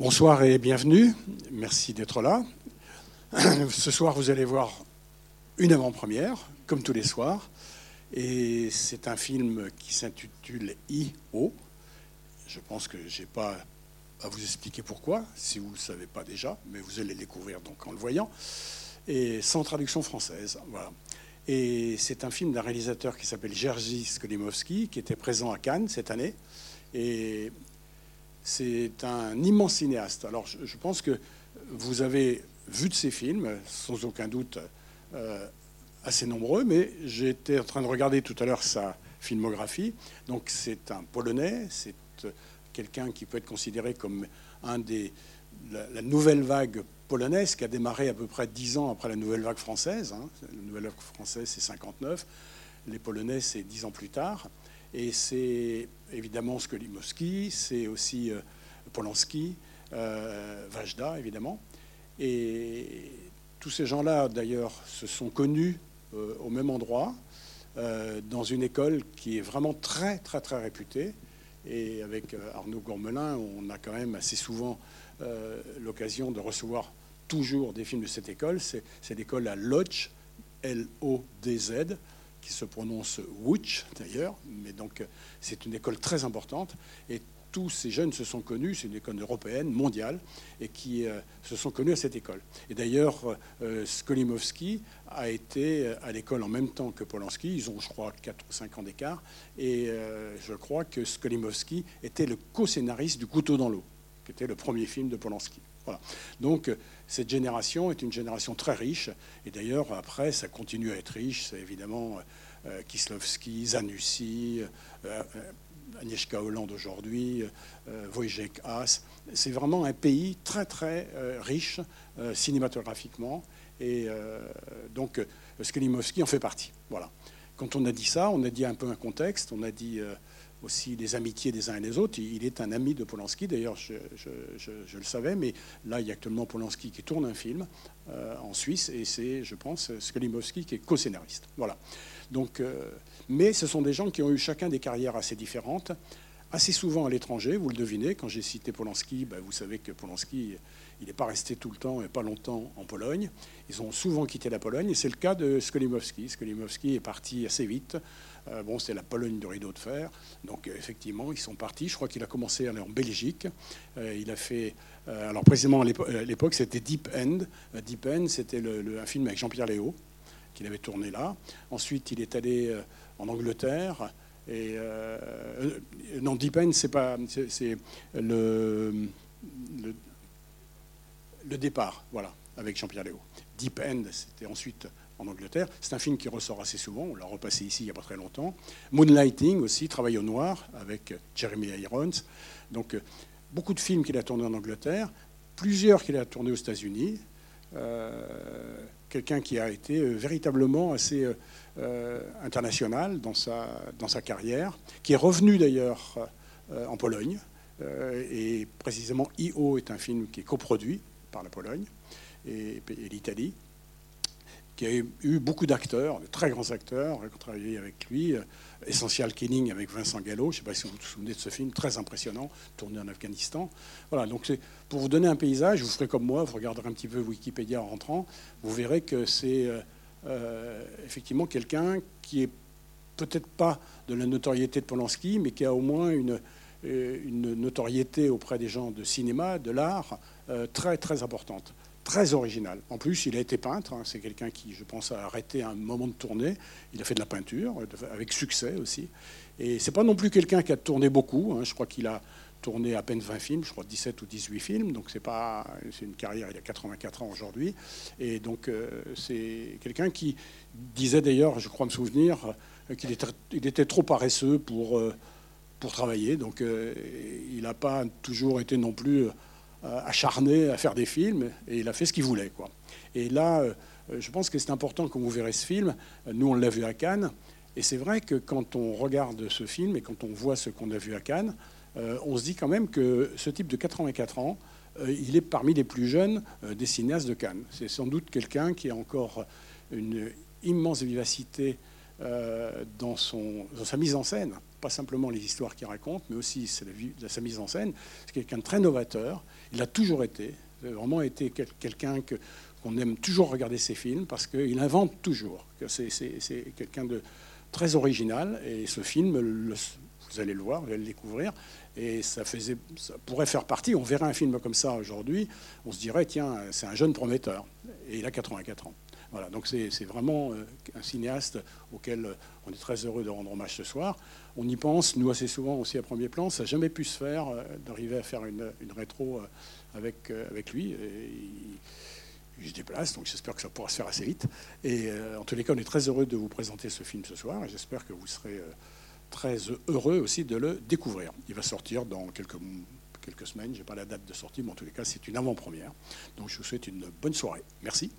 Bonsoir et bienvenue. Merci d'être là. Ce soir, vous allez voir une avant-première, comme tous les soirs. Et c'est un film qui s'intitule I.O. Je pense que je n'ai pas à vous expliquer pourquoi, si vous ne le savez pas déjà, mais vous allez le découvrir en le voyant. Et sans traduction française. Voilà. Et c'est un film d'un réalisateur qui s'appelle Jerzy Skolimowski, qui était présent à Cannes cette année. Et c'est un immense cinéaste. Alors je, pense que vous avez vu de ses films, sans aucun doute euh, assez nombreux, mais j'étais en train de regarder tout à l'heure sa filmographie. Donc c'est un Polonais, c'est euh, quelqu'un qui peut être considéré comme un des la, nouvelle vague polonaise qui a démarré à peu près dix ans après la nouvelle vague française. Hein. La nouvelle vague française c'est 59, les Polonais c'est dix ans plus tard. Et c'est évidemment Skolimowski, c'est aussi euh, Polanski, euh, Vajda, évidemment. Et tous ces gens-là, d'ailleurs, se sont connus euh, au même endroit, dans une école qui est vraiment très, très, très réputée. Et avec Arnaud Gourmelin, on a quand même assez souvent l'occasion de recevoir toujours des films de cette école. C'est l'école à Lodz, L-O-D-Z, qui se prononce Wuch d'ailleurs, mais donc c'est une école très importante et tous ces jeunes se sont connus, c'est une école européenne, mondiale, et qui euh, se sont connus à cette école. Et d'ailleurs, euh, Skolimowski a été à l'école en même temps que Polanski, ils ont, je crois, 4 ou 5 ans d'écart, et euh, je crois que Skolimowski était le co-scénariste du Couteau dans l'eau, qui était le premier film de Polanski. Donc, cette génération est une génération très riche. Et d'ailleurs, après, ça continue à être riche. C'est évidemment euh, Kislovski, Zanussi, euh, euh, Agnieszka Hollande aujourd'hui, Wojciech Haas. C'est vraiment un pays très, très riche cinématographiquement. Et donc, Skolimowski en fait partie. Voilà. Quand on a dit ça, on a dit un peu un contexte, on a dit aussi les amitiés des uns et des autres. Il est un ami de Polanski, d'ailleurs, je, le savais, mais là, il y a actuellement Polanski qui tourne un film euh, en Suisse, et c'est, je pense, Skolimowski qui est co-scénariste. Voilà. Donc, euh, mais ce sont des gens qui ont eu chacun des carrières assez différentes, assez souvent à l'étranger, vous le devinez. Quand j'ai cité Polanski, ben, vous savez que Polanski, il n'est pas resté tout le temps et pas longtemps en Pologne. Ils ont souvent quitté la Pologne, et c'est le cas de Skolimowski. Skolimowski est parti assez vite. Euh, bon, c'est la Pologne de rideau de fer. Donc, euh, effectivement, ils sont partis. Je crois qu'il a commencé à aller en Belgique. Euh, il a fait. alors, précisément, à l'époque, c'était Deep End. Deep End, c'était un film avec Jean-Pierre Léo, qu'il avait tourné là. Ensuite, il est allé en Angleterre. Et non, Deep End, c'est pas, c'est le, le, départ, voilà, avec Jean-Pierre Léo. Deep End, c'était ensuite en Angleterre. C'est un film qui ressort assez souvent, on l'a repassé ici il n'y a pas très longtemps. Moonlighting aussi, Travail au noir, avec Jeremy Irons. Donc euh, beaucoup de films qu'il a tournés en Angleterre, plusieurs qu'il a tournés aux États-Unis. Euh, quelqu'un qui a été euh, véritablement assez international dans sa, dans sa carrière, qui est revenu d'ailleurs en Pologne. et précisément I.O. est un film qui est coproduit par la Pologne et l'Italie qui a eu beaucoup d'acteurs, de très grands acteurs, qui ont travaillé avec lui. Euh, Essential Killing avec Vincent Gallo, je ne sais pas si vous vous souvenez de ce film, très impressionnant, tourné en Afghanistan. Voilà, donc pour vous donner un paysage, vous ferez comme moi, vous regarderez un petit peu Wikipédia en rentrant, vous verrez que c'est euh, euh, effectivement quelqu'un qui est peut-être pas de la notoriété de Polanski, mais qui a au moins une notoriété auprès des gens de cinéma, de l'art, très très importante très original. En plus, il a été peintre. Hein. C'est quelqu'un qui, je pense, a arrêté un moment de tournée. Il a fait de la peinture, avec succès aussi. Et c'est pas non plus quelqu'un qui a tourné beaucoup. Hein. Je crois qu'il a tourné à peine 20 films, je crois 17 ou 18 films. Donc c'est pas, c'est une carrière. Il a 84 ans aujourd'hui. Et donc euh, c'est quelqu'un qui disait d'ailleurs, je crois me souvenir, euh, qu'il était, il était trop paresseux pour euh, pour travailler. Donc il n'a pas toujours été non plus acharné à faire des films et il a fait ce qu'il voulait. Quoi. Et là, euh, je pense que c'est important quand vous verrez ce film. Nous, on l'a vu à Cannes. Et c'est vrai que quand on regarde ce film et quand on voit ce qu'on a vu à Cannes, euh, on se dit quand même que ce type de 84 ans, il est parmi les plus jeunes des cinéastes de Cannes. C'est sans doute quelqu'un qui a encore une immense vivacité dans, son, dans sa mise en scène. Pas simplement les histoires qu'il raconte, mais aussi c'est sa mise en scène. C'est quelqu'un de très novateur. Il a toujours été, vraiment été quelqu'un que qu'on aime toujours regarder ses films parce qu'il invente toujours. C'est quelqu'un de très original et ce film, vous allez le voir, vous allez le découvrir, et ça, faisait, ça pourrait faire partie, on verrait un film comme ça aujourd'hui, on se dirait, tiens, c'est un jeune prometteur, et il a 84 ans. Voilà, donc c'est vraiment euh, un cinéaste auquel euh, on est très heureux de rendre hommage ce soir. On y pense, nous, assez souvent aussi à premier plan. Ça n'a jamais pu se faire euh, d'arriver à faire une, rétro avec, avec lui. Et il, se déplace, donc j'espère que ça pourra se faire assez vite. Et en tous les cas, on est très heureux de vous présenter ce film ce soir. Et j'espère que vous serez très heureux aussi de le découvrir. Il va sortir dans quelques, quelques semaines. Je n'ai pas la date de sortie, mais en tous les cas, c'est une avant-première. Donc je vous souhaite une bonne soirée. Merci.